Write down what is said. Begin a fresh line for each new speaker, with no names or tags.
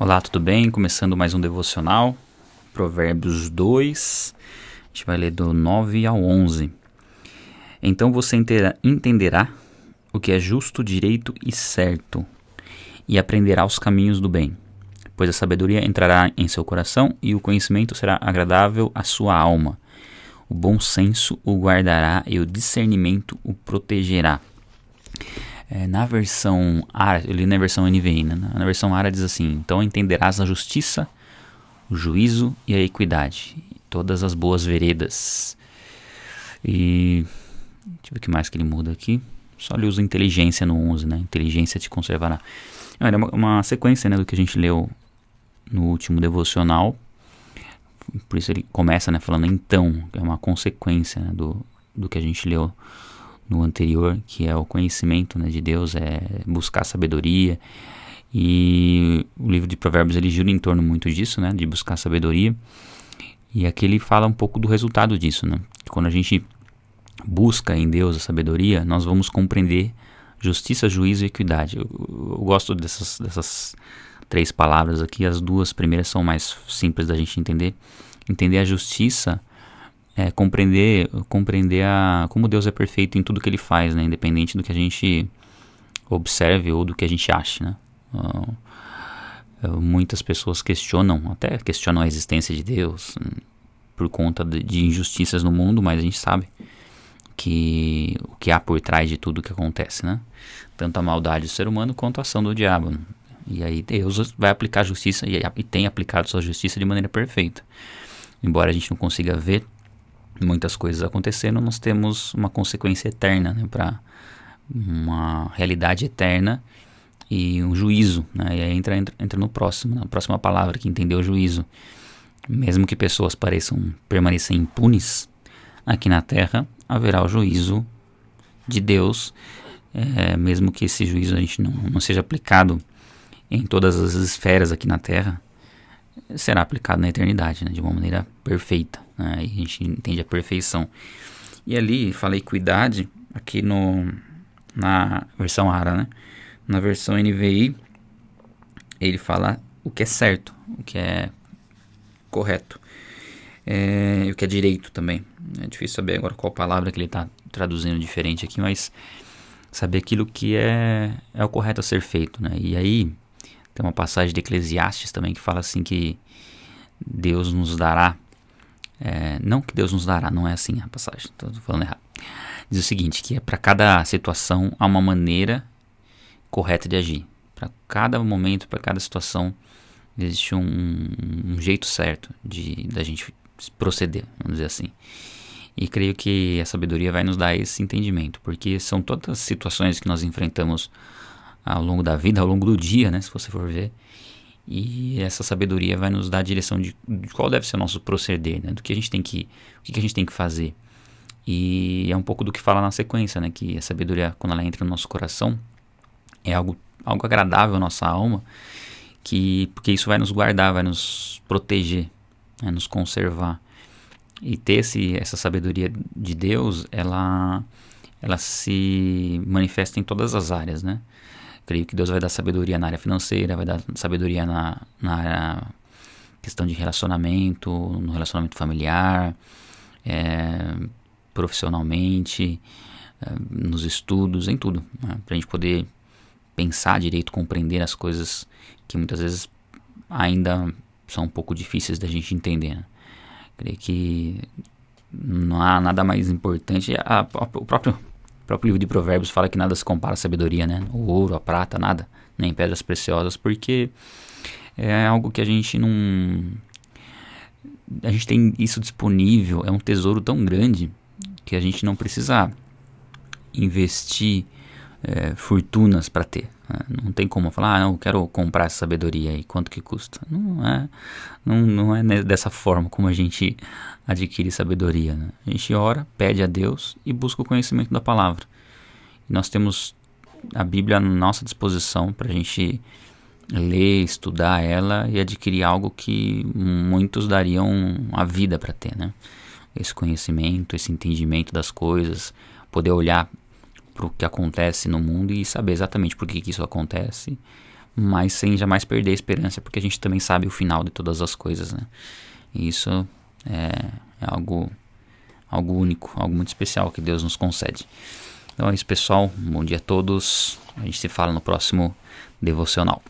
Olá, tudo bem? Começando mais um devocional, Provérbios 2, a gente vai ler do 9 ao 11. Então você entenderá o que é justo, direito e certo, e aprenderá os caminhos do bem, pois a sabedoria entrará em seu coração e o conhecimento será agradável à sua alma. O bom senso o guardará e o discernimento o protegerá. É, na versão ARA, eu li na versão NVI, né? na versão ARA diz assim: Então entenderás a justiça, o juízo e a equidade, todas as boas veredas. E deixa eu ver o que mais que ele muda aqui. Só ele usa inteligência no 11, né? Inteligência te conservará. É uma, uma sequência né, do que a gente leu no último devocional. Por isso ele começa né, falando então, é uma consequência né, do, do que a gente leu no anterior, que é o conhecimento né, de Deus, é buscar sabedoria. E o livro de Provérbios ele gira em torno muito disso, né, de buscar sabedoria. E aqui ele fala um pouco do resultado disso, né? Quando a gente busca em Deus a sabedoria, nós vamos compreender justiça, juízo e equidade. Eu, eu gosto dessas, dessas três palavras aqui. As duas primeiras são mais simples da gente entender. Entender a justiça é, compreender, compreender a, como Deus é perfeito em tudo que ele faz, né? independente do que a gente observe ou do que a gente ache. Né? Uh, muitas pessoas questionam, até questionam a existência de Deus hum, por conta de, de, injustiças no mundo, mas a gente sabe que o que há por trás de tudo que acontece, né? Tanto a maldade do ser humano quanto a ação do diabo. E aí Deus vai aplicar a justiça e, e tem aplicado sua justiça de maneira perfeita. Embora a gente não consiga ver muitas coisas acontecendo, nós temos uma consequência eterna né, para uma realidade eterna e um juízo. Né, e aí entra, entra, entra no próximo, na próxima palavra que entendeu o juízo. Mesmo que pessoas pareçam permanecer impunes aqui na terra, haverá o juízo de Deus, é, mesmo que esse juízo a gente não, não seja aplicado em todas as esferas aqui na terra, será aplicado na eternidade, né, de uma maneira perfeita. Né, a gente entende a perfeição. E ali, falei equidade, aqui no, na versão ARA, né? Na versão NVI, ele fala o que é certo, o que é correto. É, o que é direito também. É difícil saber agora qual palavra que ele está traduzindo diferente aqui, mas saber aquilo que é, é o correto a ser feito, né? E aí, tem uma passagem de Eclesiastes também que fala assim que Deus nos dará. É, não que Deus nos dará, não é assim a passagem, estou falando errado. Diz o seguinte: que é para cada situação há uma maneira correta de agir. Para cada momento, para cada situação, existe um, um, jeito certo de da gente proceder, vamos dizer assim. E creio que a sabedoria vai nos dar esse entendimento, porque são todas as situações que nós enfrentamos ao longo da vida, ao longo do dia, né, se você for ver. E essa sabedoria vai nos dar a direção de, qual deve ser o nosso proceder, né, do que a gente tem que, o que a gente tem que fazer. E é um pouco do que fala na sequência, né, que a sabedoria quando ela entra no nosso coração é algo algo agradável à nossa alma, que porque isso vai nos guardar, vai nos proteger, né, nos conservar. E ter esse, essa sabedoria de Deus, ela ela se manifesta em todas as áreas, né? Creio que Deus vai dar sabedoria na área financeira, vai dar sabedoria na, na área, questão de relacionamento, no relacionamento familiar, é, profissionalmente, é, nos estudos, em tudo. Né? Para a gente poder pensar direito, compreender as coisas que muitas vezes ainda são um pouco difíceis da gente entender. Né? Creio que não há nada mais importante. A, a, o próprio próprio livro de Provérbios fala que nada se compara à sabedoria, né? O ouro, a prata, nada, nem pedras preciosas, porque é algo que a gente não. A gente tem isso disponível, é um tesouro tão grande que a gente não precisa investir é, fortunas para ter. Né? Não tem como falar, ah, eu quero comprar essa sabedoria aí, quanto que custa? Não é, não, não é dessa forma como a gente adquire sabedoria. Né? A gente ora, pede a Deus e busca o conhecimento da palavra. E nós temos a Bíblia à nossa disposição para a gente ler, estudar ela e adquirir algo que muitos dariam a vida para ter, né? Esse conhecimento, esse entendimento das coisas, poder olhar para o que acontece no mundo e saber exatamente por que, que isso acontece, mas sem jamais perder a esperança, porque a gente também sabe o final de todas as coisas, né? E isso é, é algo, algo único, algo muito especial que Deus nos concede. Então é isso, pessoal. bom dia a todos. A gente se fala no próximo devocional.